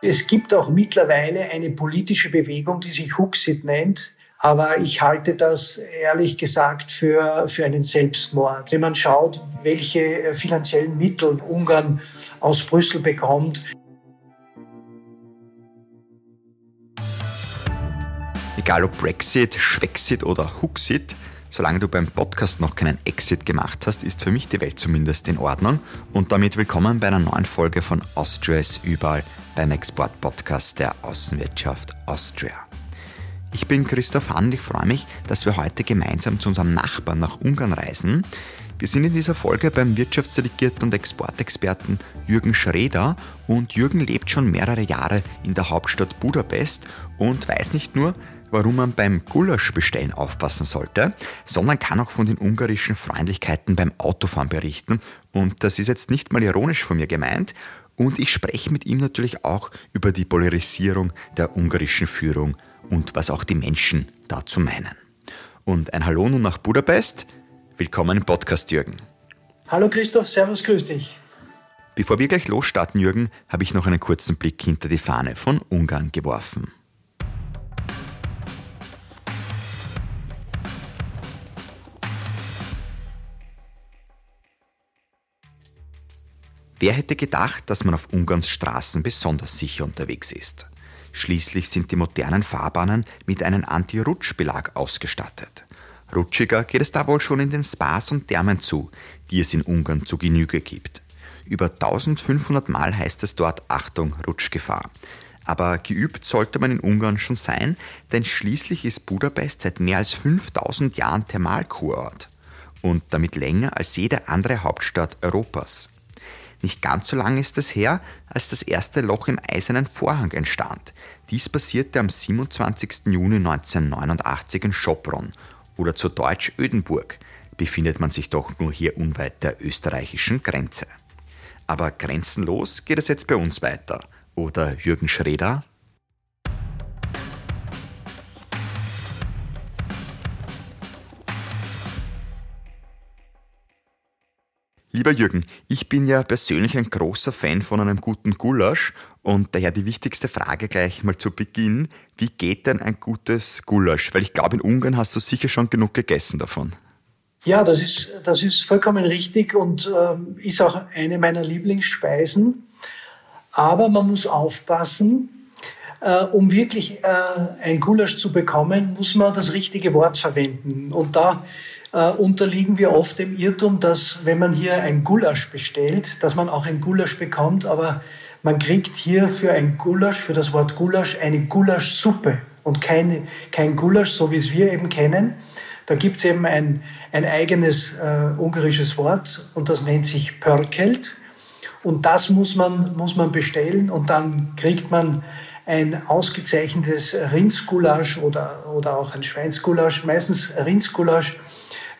Es gibt auch mittlerweile eine politische Bewegung, die sich Huxit nennt. Aber ich halte das ehrlich gesagt für, für einen Selbstmord. Wenn man schaut, welche finanziellen Mittel Ungarn aus Brüssel bekommt. Egal ob Brexit, Schwexit oder Huxit, solange du beim Podcast noch keinen Exit gemacht hast, ist für mich die Welt zumindest in Ordnung. Und damit willkommen bei einer neuen Folge von Austria ist überall beim Export-Podcast der Außenwirtschaft Austria. Ich bin Christoph Hahn und ich freue mich, dass wir heute gemeinsam zu unserem Nachbarn nach Ungarn reisen. Wir sind in dieser Folge beim Wirtschaftsdelegierten und Exportexperten Jürgen Schreder und Jürgen lebt schon mehrere Jahre in der Hauptstadt Budapest und weiß nicht nur, warum man beim Gulasch-Bestellen aufpassen sollte, sondern kann auch von den ungarischen Freundlichkeiten beim Autofahren berichten. Und das ist jetzt nicht mal ironisch von mir gemeint. Und ich spreche mit ihm natürlich auch über die Polarisierung der ungarischen Führung und was auch die Menschen dazu meinen. Und ein Hallo nun nach Budapest. Willkommen im Podcast, Jürgen. Hallo Christoph, Servus, grüß dich. Bevor wir gleich losstarten, Jürgen, habe ich noch einen kurzen Blick hinter die Fahne von Ungarn geworfen. Wer hätte gedacht, dass man auf Ungarns Straßen besonders sicher unterwegs ist? Schließlich sind die modernen Fahrbahnen mit einem Anti-Rutsch-Belag ausgestattet. Rutschiger geht es da wohl schon in den Spas und Thermen zu, die es in Ungarn zu Genüge gibt. Über 1500 Mal heißt es dort Achtung, Rutschgefahr. Aber geübt sollte man in Ungarn schon sein, denn schließlich ist Budapest seit mehr als 5000 Jahren Thermalkurort und damit länger als jede andere Hauptstadt Europas. Nicht ganz so lange ist es her, als das erste Loch im eisernen Vorhang entstand. Dies passierte am 27. Juni 1989 in Schopron oder zu Deutsch Ödenburg, befindet man sich doch nur hier unweit der österreichischen Grenze. Aber grenzenlos geht es jetzt bei uns weiter. Oder Jürgen Schreder? Lieber Jürgen, ich bin ja persönlich ein großer Fan von einem guten Gulasch und daher die wichtigste Frage gleich mal zu Beginn. Wie geht denn ein gutes Gulasch? Weil ich glaube, in Ungarn hast du sicher schon genug gegessen davon. Ja, das ist, das ist vollkommen richtig und ähm, ist auch eine meiner Lieblingsspeisen. Aber man muss aufpassen, äh, um wirklich äh, ein Gulasch zu bekommen, muss man das richtige Wort verwenden. Und da äh, unterliegen wir oft dem Irrtum, dass wenn man hier ein Gulasch bestellt, dass man auch ein Gulasch bekommt, aber man kriegt hier für ein Gulasch, für das Wort Gulasch, eine Gulaschsuppe und keine, kein Gulasch, so wie es wir eben kennen. Da gibt es eben ein, ein eigenes äh, ungarisches Wort und das nennt sich Pörkelt. Und das muss man, muss man bestellen und dann kriegt man ein ausgezeichnetes Rindsgulasch oder, oder auch ein Schweinsgulasch, meistens Rindsgulasch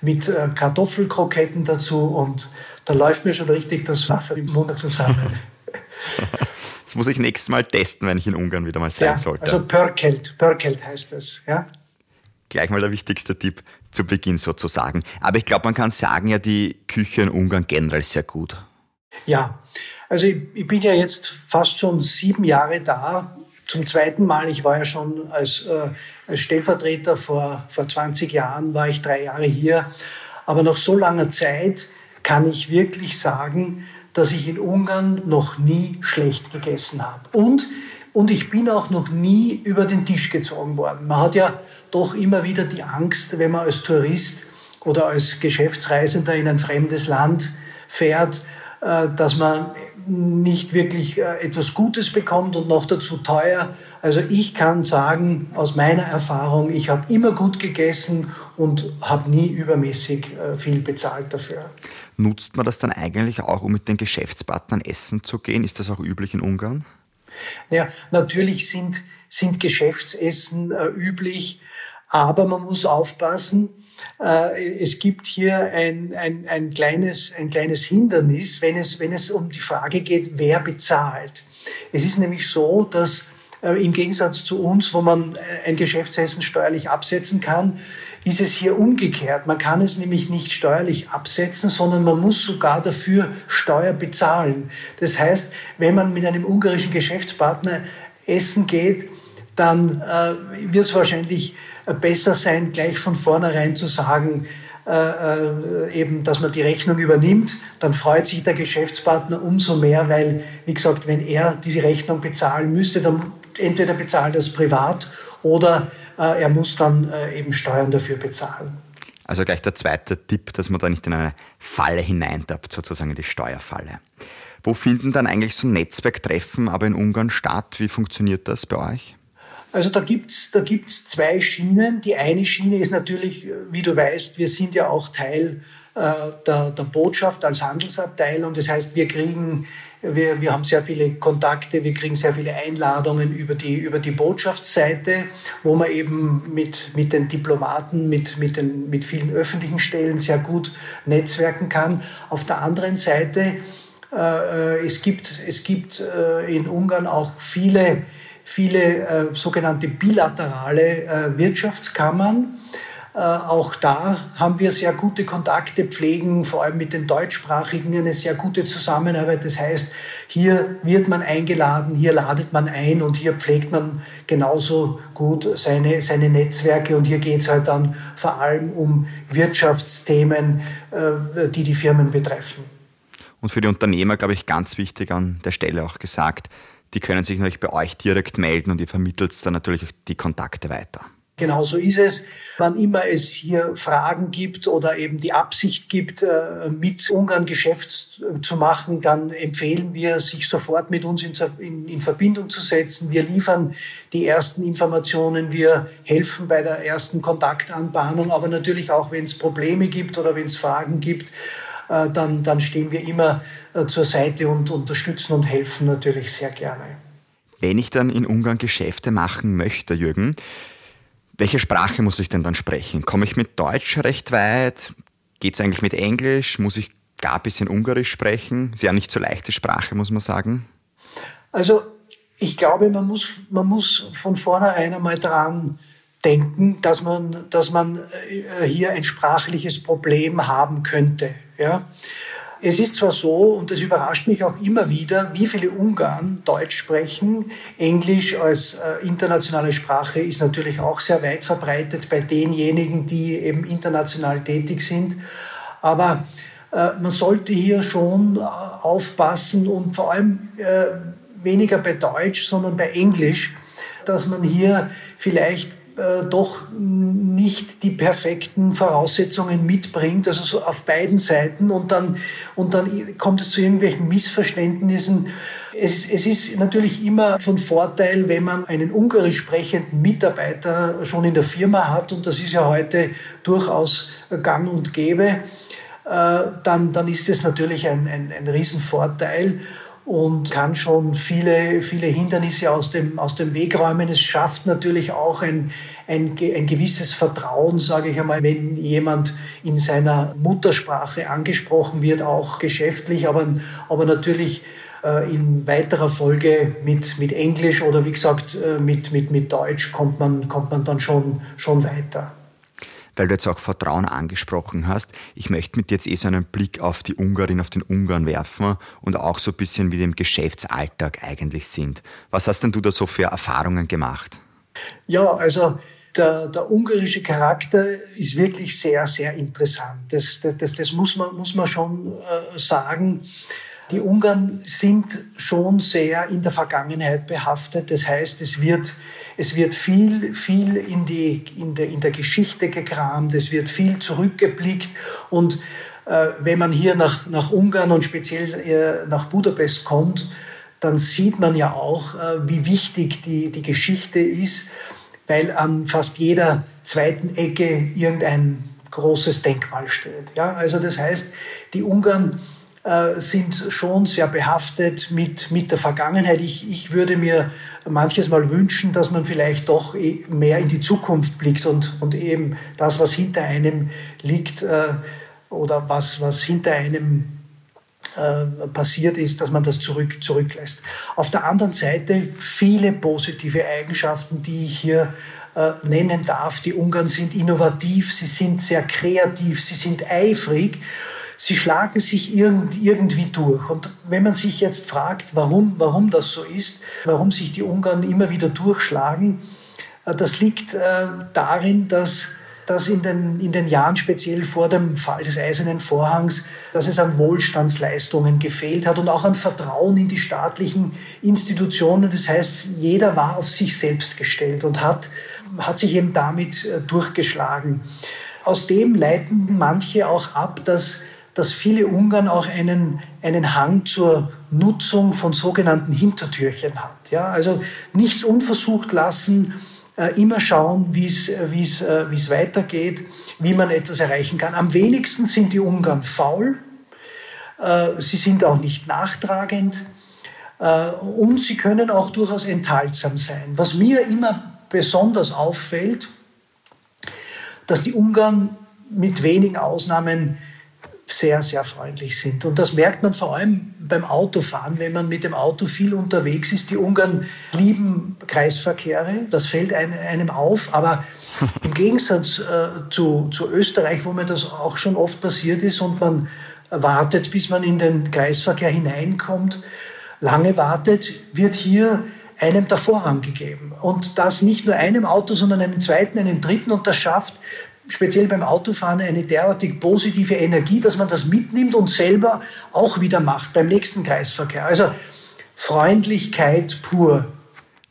mit äh, Kartoffelkroketten dazu und da läuft mir schon richtig das Wasser im Mund zusammen. Das muss ich nächstes Mal testen, wenn ich in Ungarn wieder mal sein ja, sollte. Also Pörkelt, Pörkelt heißt das, ja. Gleich mal der wichtigste Tipp zu Beginn sozusagen. Aber ich glaube, man kann sagen, ja, die Küche in Ungarn generell sehr gut. Ja, also ich, ich bin ja jetzt fast schon sieben Jahre da zum zweiten Mal. Ich war ja schon als, äh, als Stellvertreter vor, vor 20 Jahren, war ich drei Jahre hier. Aber nach so langer Zeit kann ich wirklich sagen, dass ich in Ungarn noch nie schlecht gegessen habe. Und, und ich bin auch noch nie über den Tisch gezogen worden. Man hat ja doch immer wieder die Angst, wenn man als Tourist oder als Geschäftsreisender in ein fremdes Land fährt, äh, dass man nicht wirklich äh, etwas Gutes bekommt und noch dazu teuer. Also ich kann sagen, aus meiner Erfahrung, ich habe immer gut gegessen und habe nie übermäßig äh, viel bezahlt dafür. Nutzt man das dann eigentlich auch, um mit den Geschäftspartnern essen zu gehen? Ist das auch üblich in Ungarn? Ja, natürlich sind, sind Geschäftsessen äh, üblich, aber man muss aufpassen, es gibt hier ein, ein, ein, kleines, ein kleines Hindernis, wenn es, wenn es um die Frage geht, wer bezahlt. Es ist nämlich so, dass äh, im Gegensatz zu uns, wo man äh, ein Geschäftsessen steuerlich absetzen kann, ist es hier umgekehrt. Man kann es nämlich nicht steuerlich absetzen, sondern man muss sogar dafür Steuer bezahlen. Das heißt, wenn man mit einem ungarischen Geschäftspartner essen geht, dann äh, wird es wahrscheinlich besser sein, gleich von vornherein zu sagen, äh, äh, eben, dass man die Rechnung übernimmt, dann freut sich der Geschäftspartner umso mehr, weil, wie gesagt, wenn er diese Rechnung bezahlen müsste, dann entweder bezahlt er es privat oder äh, er muss dann äh, eben Steuern dafür bezahlen. Also gleich der zweite Tipp, dass man da nicht in eine Falle hineintappt, sozusagen in die Steuerfalle. Wo finden dann eigentlich so Netzwerktreffen aber in Ungarn statt? Wie funktioniert das bei euch? Also da gibt's da gibt's zwei Schienen. Die eine Schiene ist natürlich, wie du weißt, wir sind ja auch Teil äh, der, der Botschaft als Handelsabteilung. Das heißt, wir kriegen wir, wir haben sehr viele Kontakte, wir kriegen sehr viele Einladungen über die, über die Botschaftsseite, wo man eben mit, mit den Diplomaten, mit, mit, den, mit vielen öffentlichen Stellen sehr gut netzwerken kann. Auf der anderen Seite, äh, äh es gibt, es gibt äh, in Ungarn auch viele viele äh, sogenannte bilaterale äh, Wirtschaftskammern. Äh, auch da haben wir sehr gute Kontakte, pflegen vor allem mit den Deutschsprachigen eine sehr gute Zusammenarbeit. Das heißt, hier wird man eingeladen, hier ladet man ein und hier pflegt man genauso gut seine, seine Netzwerke. Und hier geht es halt dann vor allem um Wirtschaftsthemen, die die Firmen betreffen. Und für die Unternehmer, glaube ich, ganz wichtig an der Stelle auch gesagt, die können sich natürlich bei euch direkt melden und ihr vermittelt dann natürlich die Kontakte weiter. Genau so ist es. Wann immer es hier Fragen gibt oder eben die Absicht gibt, äh, mit Ungarn Geschäft zu machen, dann empfehlen wir, sich sofort mit uns in, in Verbindung zu setzen. Wir liefern die ersten Informationen, wir helfen bei der ersten Kontaktanbahnung, aber natürlich auch, wenn es Probleme gibt oder wenn es Fragen gibt, äh, dann, dann stehen wir immer äh, zur Seite und unterstützen und helfen natürlich sehr gerne. Wenn ich dann in Ungarn Geschäfte machen möchte, Jürgen, welche Sprache muss ich denn dann sprechen? Komme ich mit Deutsch recht weit? Geht es eigentlich mit Englisch? Muss ich gar ein bisschen Ungarisch sprechen? Ist ja nicht so leichte Sprache, muss man sagen. Also ich glaube, man muss, man muss von vornherein einmal dran denken, dass man, dass man äh, hier ein sprachliches Problem haben könnte. Ja? Es ist zwar so, und das überrascht mich auch immer wieder, wie viele Ungarn Deutsch sprechen. Englisch als äh, internationale Sprache ist natürlich auch sehr weit verbreitet bei denjenigen, die eben international tätig sind. Aber äh, man sollte hier schon äh, aufpassen und vor allem äh, weniger bei Deutsch, sondern bei Englisch, dass man hier vielleicht äh, doch nicht die perfekten Voraussetzungen mitbringt, also so auf beiden Seiten und dann, und dann kommt es zu irgendwelchen Missverständnissen. Es, es ist natürlich immer von Vorteil, wenn man einen ungarisch sprechenden Mitarbeiter schon in der Firma hat und das ist ja heute durchaus gang und gäbe, äh, dann, dann ist es natürlich ein, ein, ein Riesenvorteil und kann schon viele, viele Hindernisse aus dem, aus dem Weg räumen. Es schafft natürlich auch ein, ein, ein gewisses Vertrauen, sage ich einmal, wenn jemand in seiner Muttersprache angesprochen wird, auch geschäftlich, aber, aber natürlich äh, in weiterer Folge mit, mit Englisch oder wie gesagt äh, mit, mit, mit Deutsch kommt man, kommt man dann schon, schon weiter weil du jetzt auch Vertrauen angesprochen hast. Ich möchte mit dir jetzt eh so einen Blick auf die Ungarin, auf den Ungarn werfen und auch so ein bisschen wie dem Geschäftsalltag eigentlich sind. Was hast denn du da so für Erfahrungen gemacht? Ja, also der, der, ungarische Charakter ist wirklich sehr, sehr interessant. Das, das, das muss, man, muss man schon äh, sagen. Die Ungarn sind schon sehr in der Vergangenheit behaftet. Das heißt, es wird, es wird viel, viel in, die, in, der, in der Geschichte gekramt, es wird viel zurückgeblickt. Und äh, wenn man hier nach, nach Ungarn und speziell äh, nach Budapest kommt, dann sieht man ja auch, äh, wie wichtig die, die Geschichte ist, weil an fast jeder zweiten Ecke irgendein großes Denkmal steht. Ja, also das heißt, die Ungarn äh, sind schon sehr behaftet mit, mit der Vergangenheit. Ich, ich würde mir manches Mal wünschen, dass man vielleicht doch eh mehr in die Zukunft blickt und, und eben das, was hinter einem liegt äh, oder was, was hinter einem äh, passiert ist, dass man das zurück, zurücklässt. Auf der anderen Seite viele positive Eigenschaften, die ich hier äh, nennen darf. Die Ungarn sind innovativ, sie sind sehr kreativ, sie sind eifrig. Sie schlagen sich irgendwie durch. Und wenn man sich jetzt fragt, warum, warum das so ist, warum sich die Ungarn immer wieder durchschlagen, äh, das liegt äh, darin, dass dass in den, in den Jahren speziell vor dem Fall des Eisernen Vorhangs, dass es an Wohlstandsleistungen gefehlt hat und auch an Vertrauen in die staatlichen Institutionen. Das heißt, jeder war auf sich selbst gestellt und hat, hat sich eben damit äh, durchgeschlagen. Aus dem leiten manche auch ab, dass, dass viele Ungarn auch einen, einen Hang zur Nutzung von sogenannten Hintertürchen hat. Ja, also nichts unversucht lassen, äh, immer schauen, wie es äh, äh, weitergeht, wie man etwas erreichen kann. Am wenigsten sind die Ungarn faul, sie sind auch nicht nachtragend und sie können auch durchaus enthaltsam sein. Was mir immer besonders auffällt, dass die Ungarn mit wenigen Ausnahmen sehr, sehr freundlich sind. Und das merkt man vor allem beim Autofahren, wenn man mit dem Auto viel unterwegs ist. Die Ungarn lieben Kreisverkehre, das fällt einem auf, aber im Gegensatz äh, zu, zu Österreich, wo mir das auch schon oft passiert ist und man wartet, bis man in den Kreisverkehr hineinkommt, lange wartet, wird hier einem der Vorrang gegeben. Und das nicht nur einem Auto, sondern einem zweiten, einem dritten. Und das schafft speziell beim Autofahren eine derartig positive Energie, dass man das mitnimmt und selber auch wieder macht beim nächsten Kreisverkehr. Also Freundlichkeit pur.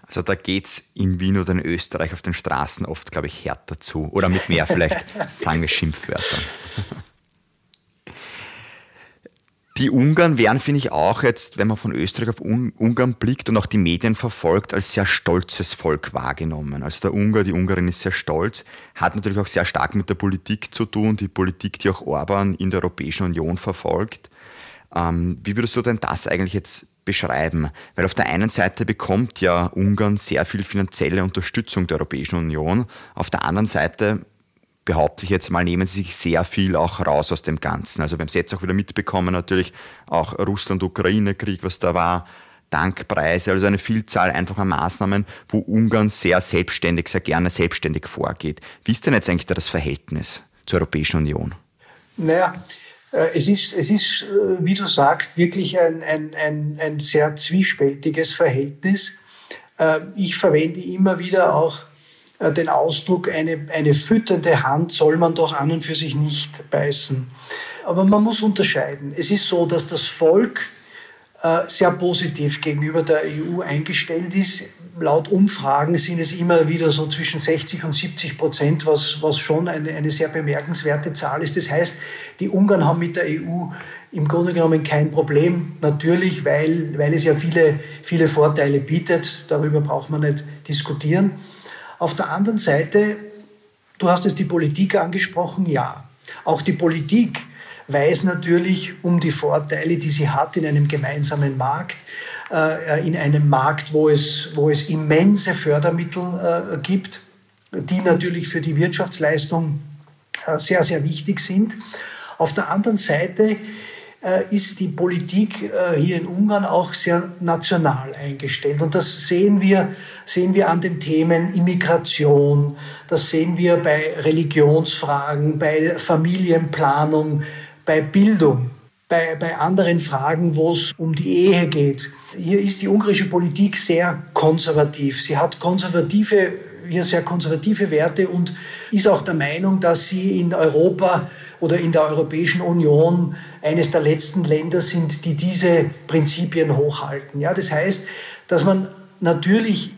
Also da geht es in Wien oder in Österreich auf den Straßen oft, glaube ich, härter zu. Oder mit mehr vielleicht, sagen wir Schimpfwörtern. Die Ungarn werden, finde ich, auch jetzt, wenn man von Österreich auf Ungarn blickt und auch die Medien verfolgt, als sehr stolzes Volk wahrgenommen. Also der Ungar, die Ungarin ist sehr stolz, hat natürlich auch sehr stark mit der Politik zu tun, die Politik, die auch Orban in der Europäischen Union verfolgt. Ähm, wie würdest du denn das eigentlich jetzt beschreiben? Weil auf der einen Seite bekommt ja Ungarn sehr viel finanzielle Unterstützung der Europäischen Union, auf der anderen Seite behaupte ich jetzt mal, nehmen sie sich sehr viel auch raus aus dem Ganzen. Also wir haben es jetzt auch wieder mitbekommen, natürlich auch Russland-Ukraine-Krieg, was da war, Dankpreise, also eine Vielzahl einfacher Maßnahmen, wo Ungarn sehr selbstständig, sehr gerne selbstständig vorgeht. Wie ist denn jetzt eigentlich da das Verhältnis zur Europäischen Union? Naja, äh, es ist, es ist, äh, wie du sagst, wirklich ein, ein, ein, ein sehr zwiespältiges Verhältnis. Äh, ich verwende immer wieder auch den Ausdruck, eine, eine fütternde Hand soll man doch an und für sich nicht beißen. Aber man muss unterscheiden. Es ist so, dass das Volk äh, sehr positiv gegenüber der EU eingestellt ist. Laut Umfragen sind es immer wieder so zwischen 60 und 70 Prozent, was, was schon eine, eine sehr bemerkenswerte Zahl ist. Das heißt, die Ungarn haben mit der EU im Grunde genommen kein Problem. Natürlich, weil, weil es ja viele, viele Vorteile bietet. Darüber braucht man nicht diskutieren. Auf der anderen Seite, du hast es die Politik angesprochen, ja. Auch die Politik weiß natürlich um die Vorteile, die sie hat in einem gemeinsamen Markt, äh, in einem Markt, wo es, wo es immense Fördermittel äh, gibt, die natürlich für die Wirtschaftsleistung äh, sehr, sehr wichtig sind. Auf der anderen Seite äh, ist die Politik äh, hier in Ungarn auch sehr national eingestellt. Und das sehen wir, sehen wir an den Themen Immigration, das sehen wir bei Religionsfragen, bei Familienplanung, bei Bildung. Bei, bei anderen Fragen, wo es um die Ehe geht. Hier ist die ungarische Politik sehr konservativ. Sie hat konservative, hier sehr konservative Werte und ist auch der Meinung, dass sie in Europa oder in der Europäischen Union eines der letzten Länder sind, die diese Prinzipien hochhalten. Ja, das heißt, dass man natürlich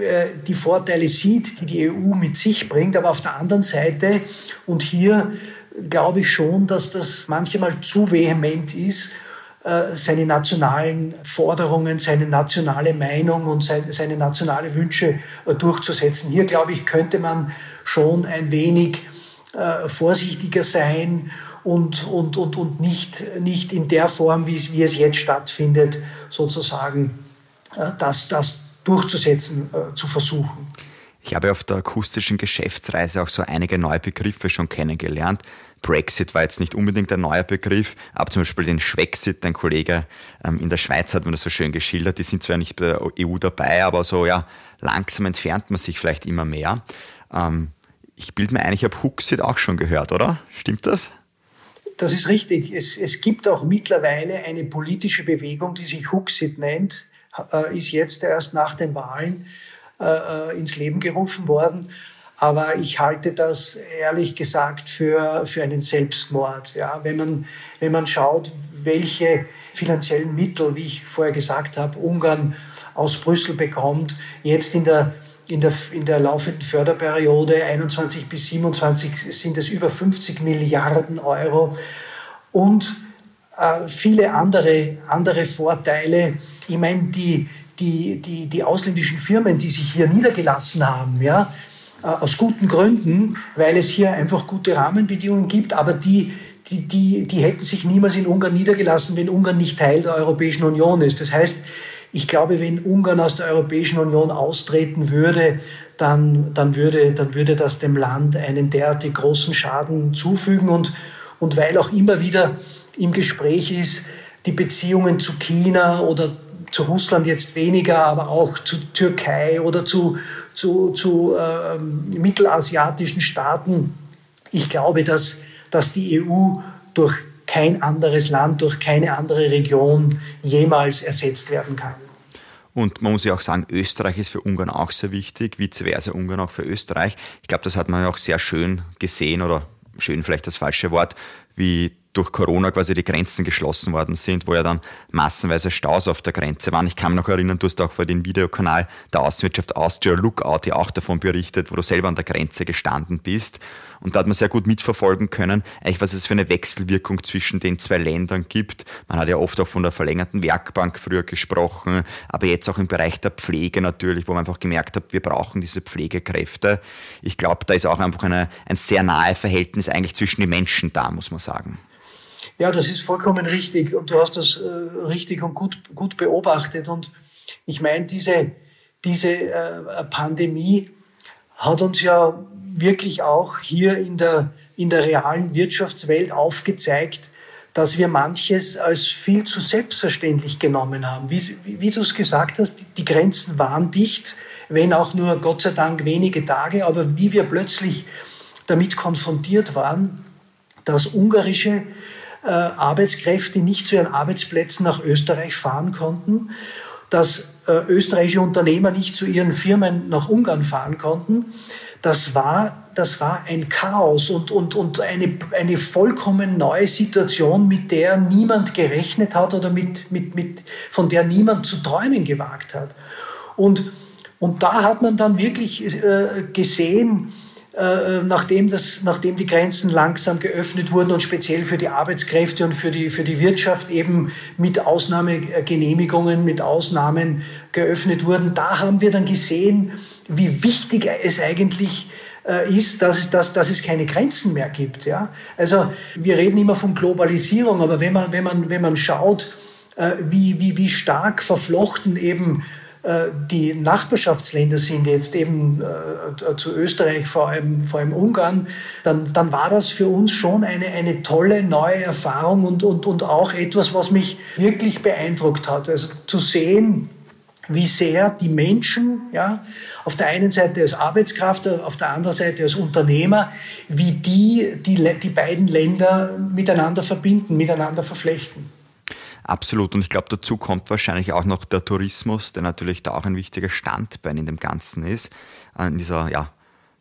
äh, die Vorteile sieht, die die EU mit sich bringt, aber auf der anderen Seite, und hier glaube ich schon, dass das manchmal zu vehement ist, äh, seine nationalen Forderungen, seine nationale Meinung und seine nationale Wünsche äh, durchzusetzen. Hier, glaube ich, könnte man schon ein wenig äh, vorsichtiger sein und, und, und, und nicht, nicht in der Form, wie es, wie es jetzt stattfindet, sozusagen das, das durchzusetzen, zu versuchen. Ich habe auf der akustischen Geschäftsreise auch so einige neue Begriffe schon kennengelernt. Brexit war jetzt nicht unbedingt ein neuer Begriff, aber zum Beispiel den Schwexit, dein Kollege ähm, in der Schweiz hat mir das so schön geschildert, die sind zwar nicht bei der EU dabei, aber so ja, langsam entfernt man sich vielleicht immer mehr. Ähm, ich bilde mir ein, ich habe Huxit auch schon gehört, oder? Stimmt das? Das ist richtig. Es, es gibt auch mittlerweile eine politische Bewegung, die sich Huxit nennt, äh, ist jetzt erst nach den Wahlen äh, äh, ins Leben gerufen worden. Aber ich halte das ehrlich gesagt für, für einen Selbstmord. Ja, wenn, man, wenn man schaut, welche finanziellen Mittel, wie ich vorher gesagt habe, Ungarn aus Brüssel bekommt, jetzt in der, in der, in der laufenden Förderperiode 21 bis 27 sind es über 50 Milliarden Euro und äh, viele andere, andere Vorteile. Ich meine, die, die, die, die ausländischen Firmen, die sich hier niedergelassen haben, ja, aus guten Gründen, weil es hier einfach gute Rahmenbedingungen gibt, aber die, die, die, die hätten sich niemals in Ungarn niedergelassen, wenn Ungarn nicht Teil der Europäischen Union ist. Das heißt, ich glaube, wenn Ungarn aus der Europäischen Union austreten würde, dann, dann, würde, dann würde das dem Land einen derartig großen Schaden zufügen. Und, und weil auch immer wieder im Gespräch ist, die Beziehungen zu China oder zu Russland jetzt weniger, aber auch zu Türkei oder zu, zu, zu äh, mittelasiatischen Staaten. Ich glaube, dass, dass die EU durch kein anderes Land, durch keine andere Region jemals ersetzt werden kann. Und man muss ja auch sagen, Österreich ist für Ungarn auch sehr wichtig, vice versa Ungarn auch für Österreich. Ich glaube, das hat man ja auch sehr schön gesehen oder schön vielleicht das falsche Wort, wie durch Corona quasi die Grenzen geschlossen worden sind, wo ja dann massenweise Staus auf der Grenze waren. Ich kann mich noch erinnern, du hast auch vor dem Videokanal der Außenwirtschaft Austria Lookout ja auch davon berichtet, wo du selber an der Grenze gestanden bist. Und da hat man sehr gut mitverfolgen können, eigentlich was es für eine Wechselwirkung zwischen den zwei Ländern gibt. Man hat ja oft auch von der verlängerten Werkbank früher gesprochen, aber jetzt auch im Bereich der Pflege natürlich, wo man einfach gemerkt hat, wir brauchen diese Pflegekräfte. Ich glaube, da ist auch einfach eine, ein sehr nahe Verhältnis eigentlich zwischen den Menschen da, muss man sagen. Ja, das ist vollkommen richtig und du hast das äh, richtig und gut, gut beobachtet. Und ich meine, diese, diese äh, Pandemie hat uns ja wirklich auch hier in der, in der realen Wirtschaftswelt aufgezeigt, dass wir manches als viel zu selbstverständlich genommen haben. Wie, wie, wie du es gesagt hast, die Grenzen waren dicht, wenn auch nur Gott sei Dank wenige Tage, aber wie wir plötzlich damit konfrontiert waren, dass ungarische äh, Arbeitskräfte nicht zu ihren Arbeitsplätzen nach Österreich fahren konnten, dass äh, österreichische Unternehmer nicht zu ihren Firmen nach Ungarn fahren konnten. Das war, das war ein Chaos und, und, und eine, eine vollkommen neue Situation, mit der niemand gerechnet hat oder mit, mit, mit, von der niemand zu träumen gewagt hat. Und, und da hat man dann wirklich äh, gesehen, äh, nachdem, das, nachdem die Grenzen langsam geöffnet wurden und speziell für die Arbeitskräfte und für die, für die Wirtschaft eben mit Ausnahmegenehmigungen, mit Ausnahmen geöffnet wurden, da haben wir dann gesehen, wie wichtig es eigentlich äh, ist, dass es, dass, dass es keine Grenzen mehr gibt. Ja? Also wir reden immer von Globalisierung, aber wenn man, wenn man, wenn man schaut, äh, wie, wie, wie stark verflochten eben äh, die Nachbarschaftsländer sind, jetzt eben äh, zu Österreich, vor allem, vor allem Ungarn, dann, dann war das für uns schon eine, eine tolle neue Erfahrung und, und, und auch etwas, was mich wirklich beeindruckt hat. Also zu sehen, wie sehr die Menschen, ja, auf der einen Seite als Arbeitskraft, auf der anderen Seite als Unternehmer, wie die, die, die beiden Länder miteinander verbinden, miteinander verflechten. Absolut. Und ich glaube, dazu kommt wahrscheinlich auch noch der Tourismus, der natürlich da auch ein wichtiger Standbein in dem Ganzen ist, äh, in dieser ja,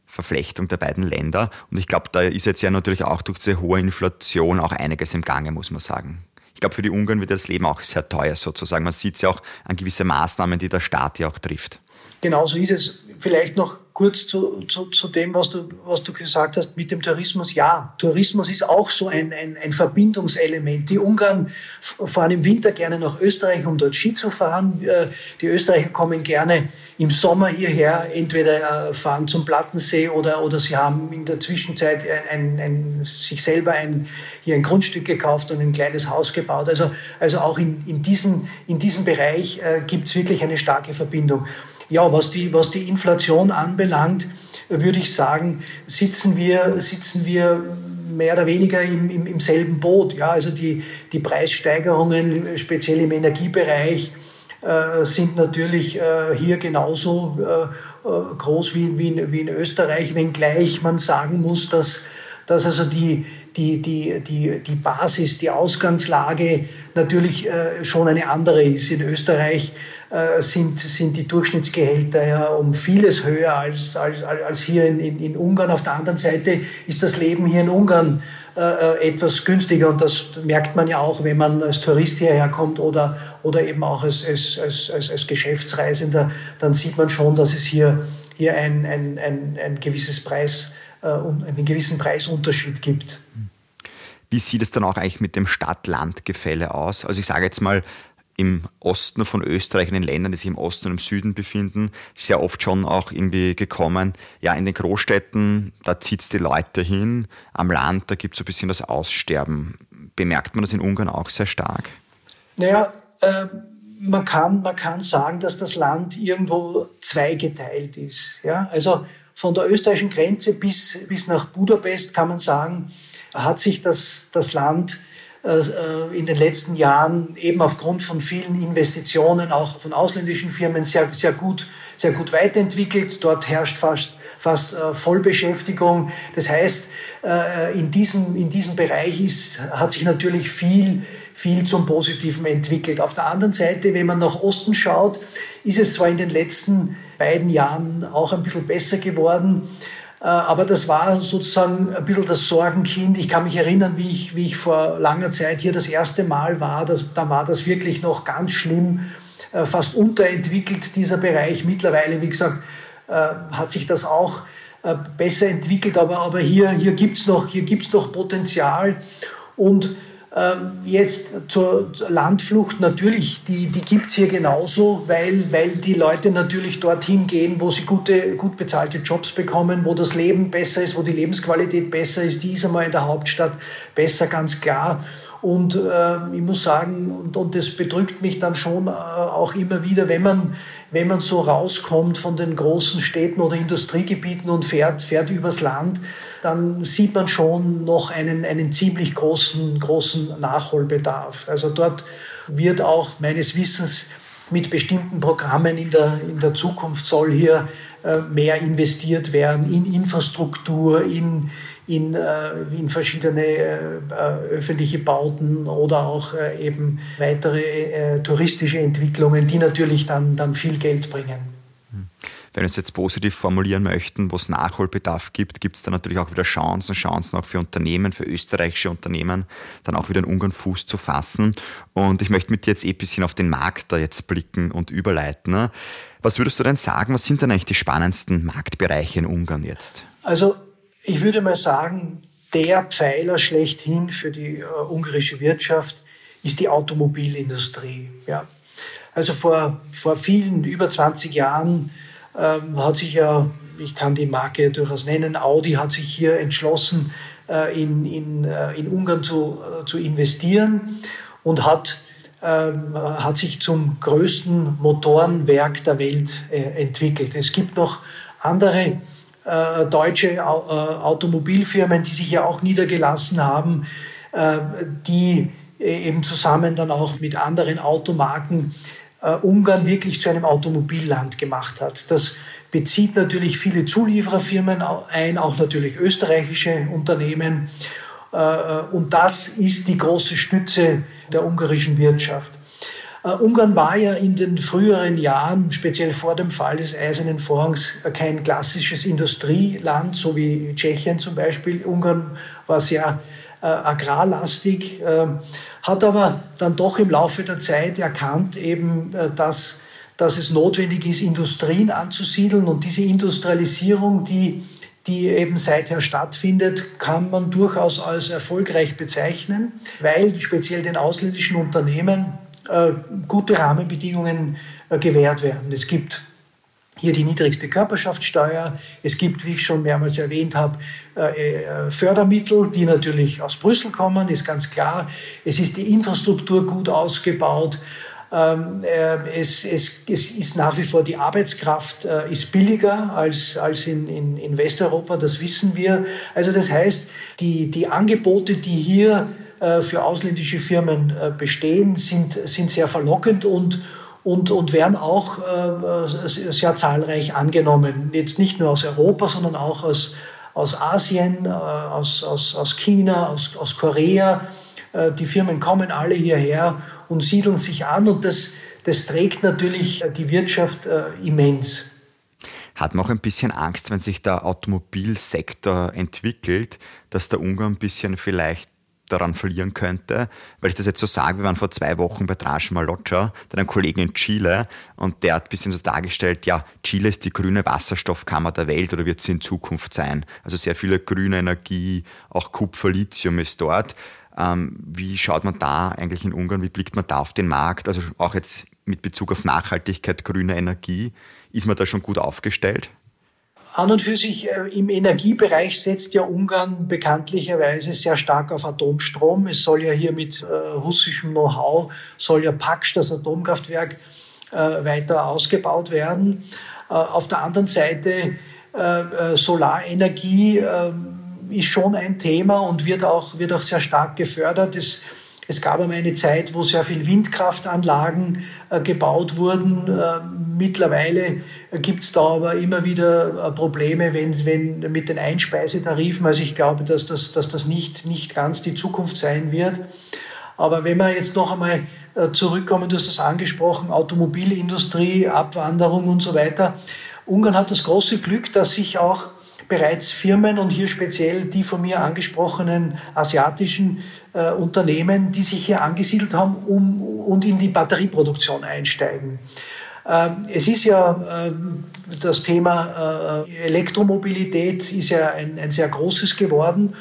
Verflechtung der beiden Länder. Und ich glaube, da ist jetzt ja natürlich auch durch diese hohe Inflation auch einiges im Gange, muss man sagen. Ich glaube, für die Ungarn wird das Leben auch sehr teuer sozusagen. Man sieht es ja auch an gewisse Maßnahmen, die der Staat ja auch trifft. Genau so ist es. Vielleicht noch kurz zu, zu, zu dem, was du, was du gesagt hast mit dem Tourismus. Ja, Tourismus ist auch so ein, ein, ein Verbindungselement. Die Ungarn fahren im Winter gerne nach Österreich, um dort Ski zu fahren. Äh, die Österreicher kommen gerne im Sommer hierher, entweder äh, fahren zum Plattensee oder, oder sie haben in der Zwischenzeit ein, ein, ein, sich selber ein, hier ein Grundstück gekauft und ein kleines Haus gebaut. Also, also auch in, in, diesem, in diesem Bereich äh, gibt es wirklich eine starke Verbindung. Ja, was die, was die Inflation anbelangt, würde ich sagen, sitzen wir, sitzen wir mehr oder weniger im, im, im selben Boot. Ja, also die, die Preissteigerungen, speziell im Energiebereich, äh, sind natürlich äh, hier genauso äh, äh groß wie, wie, in, wie in Österreich, wenngleich man sagen muss, dass, dass also die, die, die, die, die Basis, die Ausgangslage natürlich äh, schon eine andere ist. In Österreich sind, sind die Durchschnittsgehälter ja um vieles höher als, als, als hier in, in, in Ungarn. Auf der anderen Seite ist das Leben hier in Ungarn äh, äh, etwas günstiger und das merkt man ja auch, wenn man als Tourist hierher kommt oder, oder eben auch als, als, als, als, als Geschäftsreisender, dann sieht man schon, dass es hier, hier ein, ein, ein, ein gewisses Preis, äh, einen gewissen Preisunterschied gibt. Wie sieht es dann auch eigentlich mit dem Stadt-Land-Gefälle aus? Also ich sage jetzt mal, im Osten von Österreich, in den Ländern, die sich im Osten und im Süden befinden, sehr oft schon auch irgendwie gekommen. Ja, in den Großstädten, da zieht es die Leute hin. Am Land, da gibt es so ein bisschen das Aussterben. Bemerkt man das in Ungarn auch sehr stark? Naja, äh, man, kann, man kann sagen, dass das Land irgendwo zweigeteilt ist. Ja? Also von der österreichischen Grenze bis, bis nach Budapest kann man sagen, hat sich das, das Land in den letzten Jahren eben aufgrund von vielen Investitionen, auch von ausländischen Firmen, sehr, sehr, gut, sehr gut weiterentwickelt. Dort herrscht fast, fast äh, Vollbeschäftigung. Das heißt, äh, in diesem, in diesem Bereich ist, hat sich natürlich viel, viel zum Positiven entwickelt. Auf der anderen Seite, wenn man nach Osten schaut, ist es zwar in den letzten beiden Jahren auch ein bisschen besser geworden, äh, aber das war sozusagen ein bisschen das Sorgenkind. Ich kann mich erinnern, wie ich, wie ich vor langer Zeit hier das erste Mal war. Das, da war das wirklich noch ganz schlimm, äh, fast unterentwickelt, dieser Bereich. Mittlerweile, wie gesagt, äh, hat sich das auch besser entwickelt. Aber, aber hier, hier gibt es noch, noch Potenzial. Und jetzt zur Landflucht natürlich, die, die gibt es hier genauso, weil, weil die Leute natürlich dorthin gehen, wo sie gute, gut bezahlte Jobs bekommen, wo das Leben besser ist, wo die Lebensqualität besser ist. Die ist einmal in der Hauptstadt besser, ganz klar. Und äh, ich muss sagen, und, und das bedrückt mich dann schon äh, auch immer wieder, wenn man, wenn man so rauskommt von den großen Städten oder Industriegebieten und fährt, fährt übers Land, dann sieht man schon noch einen, einen ziemlich großen, großen Nachholbedarf. Also dort wird auch meines Wissens mit bestimmten Programmen in der, in der Zukunft soll hier äh, mehr investiert werden in Infrastruktur, in, in, äh, in verschiedene äh, öffentliche Bauten oder auch äh, eben weitere äh, touristische Entwicklungen, die natürlich dann, dann viel Geld bringen wenn wir es jetzt positiv formulieren möchten, wo es Nachholbedarf gibt, gibt es dann natürlich auch wieder Chancen, Chancen auch für Unternehmen, für österreichische Unternehmen, dann auch wieder in Ungarn Fuß zu fassen. Und ich möchte mit dir jetzt eh ein bisschen auf den Markt da jetzt blicken und überleiten. Ne? Was würdest du denn sagen, was sind denn eigentlich die spannendsten Marktbereiche in Ungarn jetzt? Also ich würde mal sagen, der Pfeiler schlechthin für die uh, ungarische Wirtschaft ist die Automobilindustrie. Ja. Also vor, vor vielen, über 20 Jahren ähm, hat sich ja, ich kann die Marke durchaus nennen, Audi hat sich hier entschlossen, äh, in, in, äh, in Ungarn zu, äh, zu investieren und hat, ähm, hat sich zum größten Motorenwerk der Welt äh, entwickelt. Es gibt noch andere äh, deutsche Automobilfirmen, die sich ja auch niedergelassen haben, die eben zusammen dann auch mit anderen Automarken äh, Ungarn wirklich zu einem Automobilland gemacht hat. Das bezieht natürlich viele Zuliefererfirmen ein, auch natürlich österreichische Unternehmen. Äh, äh, und das ist die große Stütze der ungarischen Wirtschaft. Äh, Ungarn war ja in den früheren Jahren, speziell vor dem Fall des Eisernen Vorhangs, kein klassisches Industrieland, so wie Tschechien zum Beispiel. Ungarn war sehr äh, agrarlastig, äh, hat aber dann doch im Laufe der Zeit erkannt, eben, äh, dass, dass es notwendig ist, Industrien anzusiedeln und diese Industrialisierung, die die eben seither stattfindet, kann man durchaus als erfolgreich bezeichnen, weil speziell den ausländischen Unternehmen äh, gute Rahmenbedingungen äh, gewährt werden. Es gibt hier die niedrigste Körperschaftssteuer. Es gibt, wie ich schon mehrmals erwähnt habe, äh, äh, Fördermittel, die natürlich aus Brüssel kommen, ist ganz klar. Es ist die Infrastruktur gut ausgebaut. Ähm, äh, es, es, es ist nach wie vor die Arbeitskraft ist billiger als, als in, in, in Westeuropa, das wissen wir. Also das heißt, die, die Angebote, die hier für ausländische Firmen bestehen, sind, sind sehr verlockend und, und, und werden auch äh, sehr zahlreich angenommen. Jetzt nicht nur aus Europa, sondern auch aus, aus Asien, aus, aus, aus China, aus, aus Korea. Die Firmen kommen alle hierher und siedeln sich an und das, das trägt natürlich die Wirtschaft äh, immens. Hat man auch ein bisschen Angst, wenn sich der Automobilsektor entwickelt, dass der Ungarn ein bisschen vielleicht daran verlieren könnte, weil ich das jetzt so sage, wir waren vor zwei Wochen bei Drasch Maloccia, dann einem Kollegen in Chile und der hat ein bisschen so dargestellt, ja, Chile ist die grüne Wasserstoffkammer der Welt oder wird sie in Zukunft sein. Also sehr viele grüne Energie, auch Kupfer, Lithium ist dort. Ähm, wie schaut man da eigentlich in Ungarn, wie blickt man da auf den Markt? Also auch jetzt mit Bezug auf Nachhaltigkeit, grüne Energie, ist man da schon gut aufgestellt? An und für sich äh, im Energiebereich setzt ja Ungarn bekanntlicherweise sehr stark auf Atomstrom. Es soll ja hier mit äh, russischem Know-how, soll ja Paksch, das Atomkraftwerk, äh, weiter ausgebaut werden. Auf der anderen Seite Solarenergie ähm, ist schon ein Thema und wird auch, wird auch sehr stark gefördert. Es, es gab einmal eine Zeit, wo sehr viel Windkraftanlagen äh, gebaut wurden. Äh, mittlerweile gibt es da aber immer wieder äh, Probleme wenn, wenn mit den Einspeisetarifen. Also ich glaube, dass das, dass das nicht, nicht ganz die Zukunft sein wird. Aber wenn wir jetzt noch einmal äh, zurückkommen, du hast das angesprochen, Automobilindustrie, Abwanderung und so weiter. Ungarn hat das große Glück, dass sich auch bereits Firmen und hier speziell die von mir angesprochenen asiatischen äh, Unternehmen, die sich hier angesiedelt haben um, und in die Batterieproduktion einsteigen. Äh, es ist ja äh, das Thema äh, Elektromobilität ist ja ein, ein, sehr großes geworden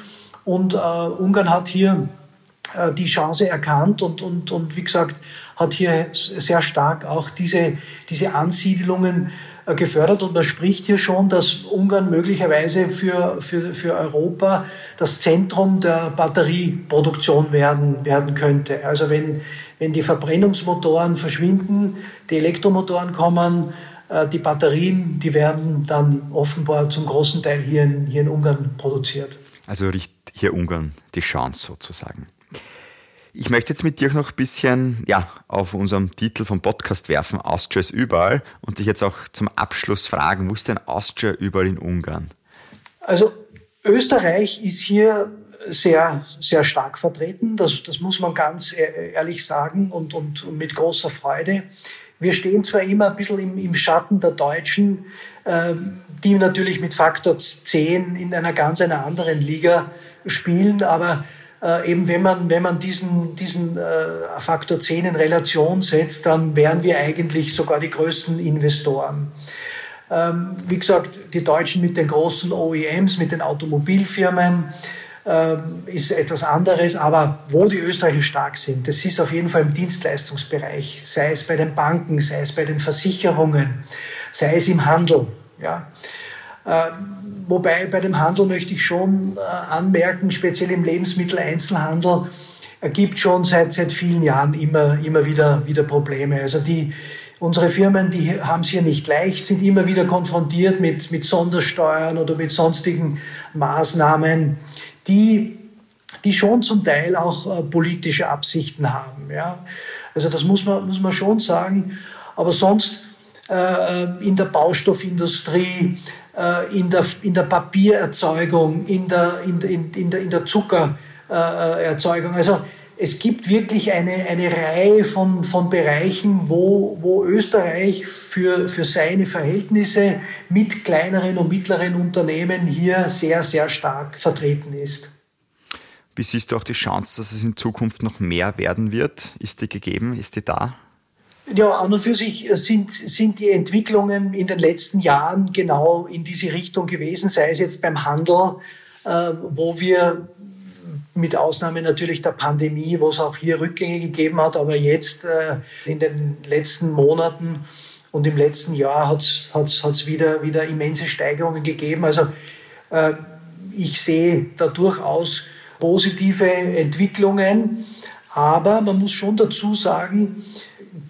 und äh, Ungarn hat hier äh, die Chance erkannt und, und, und wie gesagt, hat hier sehr stark auch diese, diese Ansiedelungen gefördert und man spricht hier schon, dass Ungarn möglicherweise für, für, für Europa das Zentrum der Batterieproduktion werden, werden könnte. Also wenn, wenn die Verbrennungsmotoren verschwinden, die Elektromotoren kommen, äh, die Batterien, die werden dann offenbar zum großen Teil hier in, hier in Ungarn produziert. Also riecht hier Ungarn die Chance sozusagen. Ich möchte jetzt mit dir noch ein bisschen ja, auf unserem Titel vom Podcast werfen, Austria ist überall, und dich jetzt auch zum Abschluss fragen, wo ist denn Austria überall in Ungarn? Also Österreich ist hier sehr, sehr stark vertreten, das, das muss man ganz e-, ehrlich sagen und, und, mit großer Freude. Wir stehen zwar immer ein bisschen im, im Schatten der Deutschen, äh, die natürlich mit Faktor 10 in einer ganz einer anderen Liga spielen, aber äh, eben wenn man, wenn man diesen, diesen äh, Faktor 10 in Relation setzt, dann wären wir eigentlich sogar die größten Investoren. Ähm, wie gesagt, die Deutschen mit den großen OEMs, mit den Automobilfirmen, ähm, ist etwas anderes, aber wo die Österreicher stark sind, das ist auf jeden Fall im Dienstleistungsbereich, sei es bei den Banken, sei es bei den Versicherungen, sei es im Handel. Ja. Ähm, wobei bei dem Handel möchte ich schon äh, anmerken, speziell im Lebensmitteleinzelhandel, äh, gibt schon seit, seit vielen Jahren immer, immer wieder, wieder Probleme. Also die, unsere Firmen, die haben es hier nicht leicht, sind immer wieder konfrontiert mit, mit Sondersteuern oder mit sonstigen Maßnahmen, die, die schon zum Teil auch äh, politische Absichten haben. Ja? Also das muss man, muss man schon sagen. Aber sonst äh, in der Baustoffindustrie, äh, in, der, in der Papiererzeugung, in der, in, in, in der, in der Zuckererzeugung. Also es gibt wirklich eine, eine Reihe von, von Bereichen, wo, wo Österreich für, für seine Verhältnisse mit kleineren und mittleren Unternehmen hier sehr, sehr stark vertreten ist. Wie siehst du auch die Chance, dass es in Zukunft noch mehr werden wird? Ist die gegeben? Ist die da? Ja, an und für sich sind, sind die Entwicklungen in den letzten Jahren genau in diese Richtung gewesen, sei es jetzt beim Handel, äh, wo wir mit Ausnahme natürlich der Pandemie, wo es auch hier Rückgänge gegeben hat, aber jetzt äh, in den letzten Monaten und im letzten Jahr hat es wieder, wieder immense Steigerungen gegeben. Also äh, ich sehe da durchaus positive Entwicklungen, aber man muss schon dazu sagen,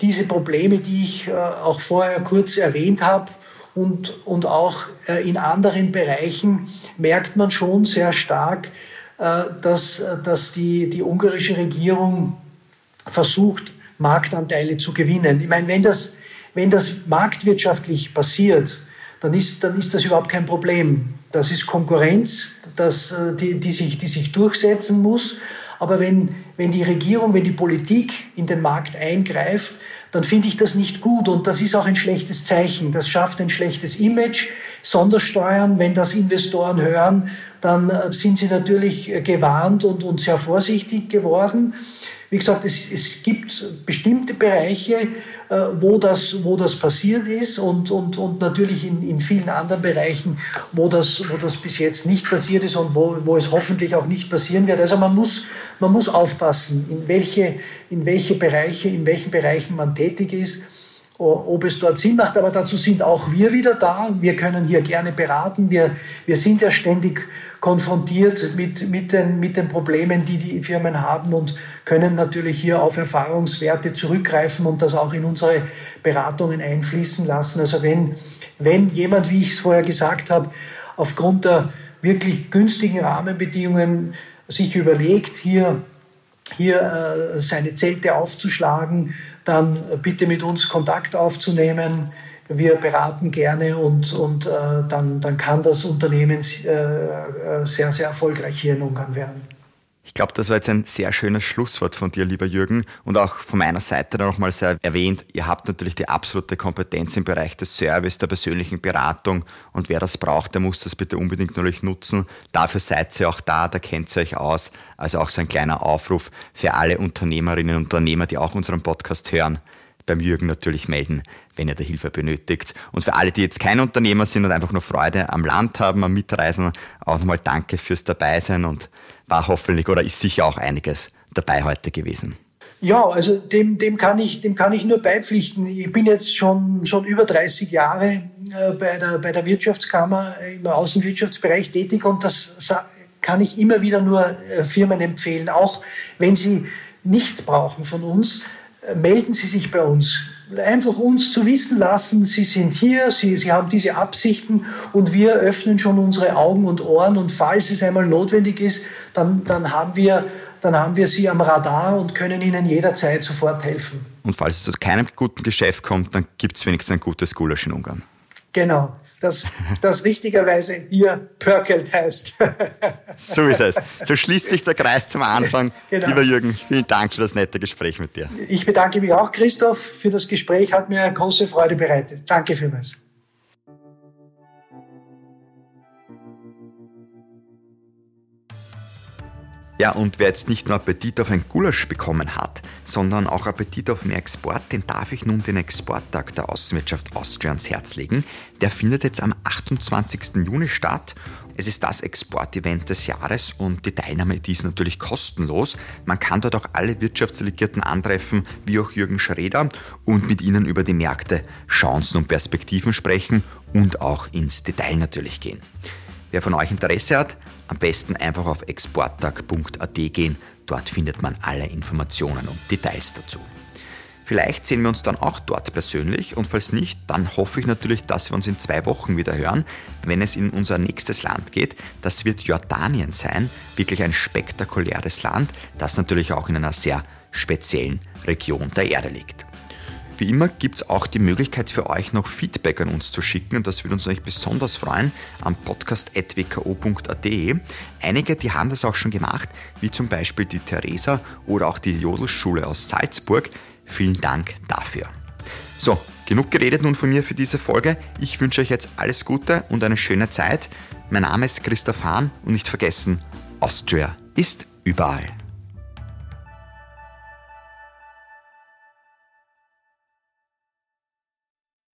diese Probleme, die ich äh, auch vorher kurz erwähnt habe, und, und auch äh, in anderen Bereichen merkt man schon sehr stark, äh, dass, dass die, die ungarische Regierung versucht, Marktanteile zu gewinnen. Ich meine, wenn das, wenn das marktwirtschaftlich passiert, dann ist, dann ist das überhaupt kein Problem. Das ist Konkurrenz, das, die, die, sich, die sich durchsetzen muss. Aber wenn, wenn die Regierung, wenn die Politik in den Markt eingreift, dann finde ich das nicht gut und das ist auch ein schlechtes Zeichen. Das schafft ein schlechtes Image. Sondersteuern, wenn das Investoren hören, dann äh, sind sie natürlich gewarnt und, und sehr vorsichtig geworden. Wie gesagt, es, es gibt bestimmte Bereiche, äh, wo, das, wo das passiert ist und, und, und natürlich in, in vielen anderen Bereichen, wo das, wo das bis jetzt nicht passiert ist und wo, wo es hoffentlich auch nicht passieren wird. Also man muss, man muss aufpassen, in welche, in welche Bereiche, in welchen Bereichen man tätig ist ob es dort Sinn macht. Aber dazu sind auch wir wieder da. Wir können hier gerne beraten. Wir, wir sind ja ständig konfrontiert mit, mit, den, mit den Problemen, die die Firmen haben und können natürlich hier auf Erfahrungswerte zurückgreifen und das auch in unsere Beratungen einfließen lassen. Also wenn, wenn jemand, wie ich es vorher gesagt habe, aufgrund der wirklich günstigen Rahmenbedingungen sich überlegt, hier, hier äh, seine Zelte aufzuschlagen, dann bitte mit uns Kontakt aufzunehmen. Wir beraten gerne und, und äh, dann, dann kann das Unternehmen äh, äh sehr, sehr erfolgreich hier in Ungarn werden. Ich glaube, das war jetzt ein sehr schönes Schlusswort von dir, lieber Jürgen. Und auch von meiner Seite nochmal sehr erwähnt, ihr habt natürlich die absolute Kompetenz im Bereich des Service, der persönlichen Beratung. Und wer das braucht, der muss das bitte unbedingt natürlich nutzen. Dafür seid ihr auch da, da kennt ihr euch aus. Also auch so ein kleiner Aufruf für alle Unternehmerinnen und Unternehmer, die auch unseren Podcast hören beim Jürgen natürlich melden, wenn ihr da Hilfe benötigt. Und für alle, die jetzt kein Unternehmer sind und einfach nur Freude am Land haben, am Mitreisen, auch nochmal danke fürs Dabeisein und war hoffentlich oder ist sicher auch einiges dabei heute gewesen. Ja, also dem, dem, kann ich, dem kann ich nur beipflichten. Ich bin jetzt schon, schon über 30 Jahre äh, bei, der, bei der Wirtschaftskammer im Außenwirtschaftsbereich tätig und das kann ich immer wieder nur äh, Firmen empfehlen. Auch wenn sie nichts brauchen von uns, äh, melden Sie sich bei uns einfach uns zu wissen lassen, Sie sind hier, Sie, Sie haben diese Absichten und wir öffnen schon unsere Augen und Ohren und falls es einmal notwendig ist, dann, dann, haben, wir, dann haben wir Sie am Radar und können Ihnen jederzeit sofort helfen. Und falls es zu keinem guten Geschäft kommt, dann gibt es wenigstens ein gutes Gulasch in Ungarn. Genau das, das richtigerweise hier Pörkelt heißt. so ist es. So schließt sich der Kreis zum Anfang. Genau. Lieber Jürgen, vielen Dank für das nette Gespräch mit dir. Ich bedanke mich auch, Christoph, für das Gespräch. Hat mir große Freude bereitet. Danke vielmals. Ja, und wer jetzt nicht nur Appetit auf ein Gulasch bekommen hat, sondern auch Appetit auf mehr Export, den darf ich nun den Exporttag der Außenwirtschaft Austria ans Herz legen. Der findet jetzt am 28. Juni statt. Es ist das Exportevent des Jahres und die Teilnahme ist natürlich kostenlos. Man kann dort auch alle Wirtschaftsdelegierten antreffen, wie auch Jürgen Schroeder, und mit ihnen über die Märkte, Chancen und Perspektiven sprechen und auch ins Detail natürlich gehen. Wer von euch Interesse hat, am besten einfach auf exporttag.at gehen. Dort findet man alle Informationen und Details dazu. Vielleicht sehen wir uns dann auch dort persönlich und falls nicht, dann hoffe ich natürlich, dass wir uns in zwei Wochen wieder hören, wenn es in unser nächstes Land geht. Das wird Jordanien sein, wirklich ein spektakuläres Land, das natürlich auch in einer sehr speziellen Region der Erde liegt. Wie immer gibt es auch die Möglichkeit für euch noch Feedback an uns zu schicken und das würde uns eigentlich besonders freuen am podcast.wko.at. Einige, die haben das auch schon gemacht, wie zum Beispiel die Theresa oder auch die Jodelschule aus Salzburg. Vielen Dank dafür. So, genug geredet nun von mir für diese Folge. Ich wünsche euch jetzt alles Gute und eine schöne Zeit. Mein Name ist Christoph Hahn und nicht vergessen, Austria ist überall.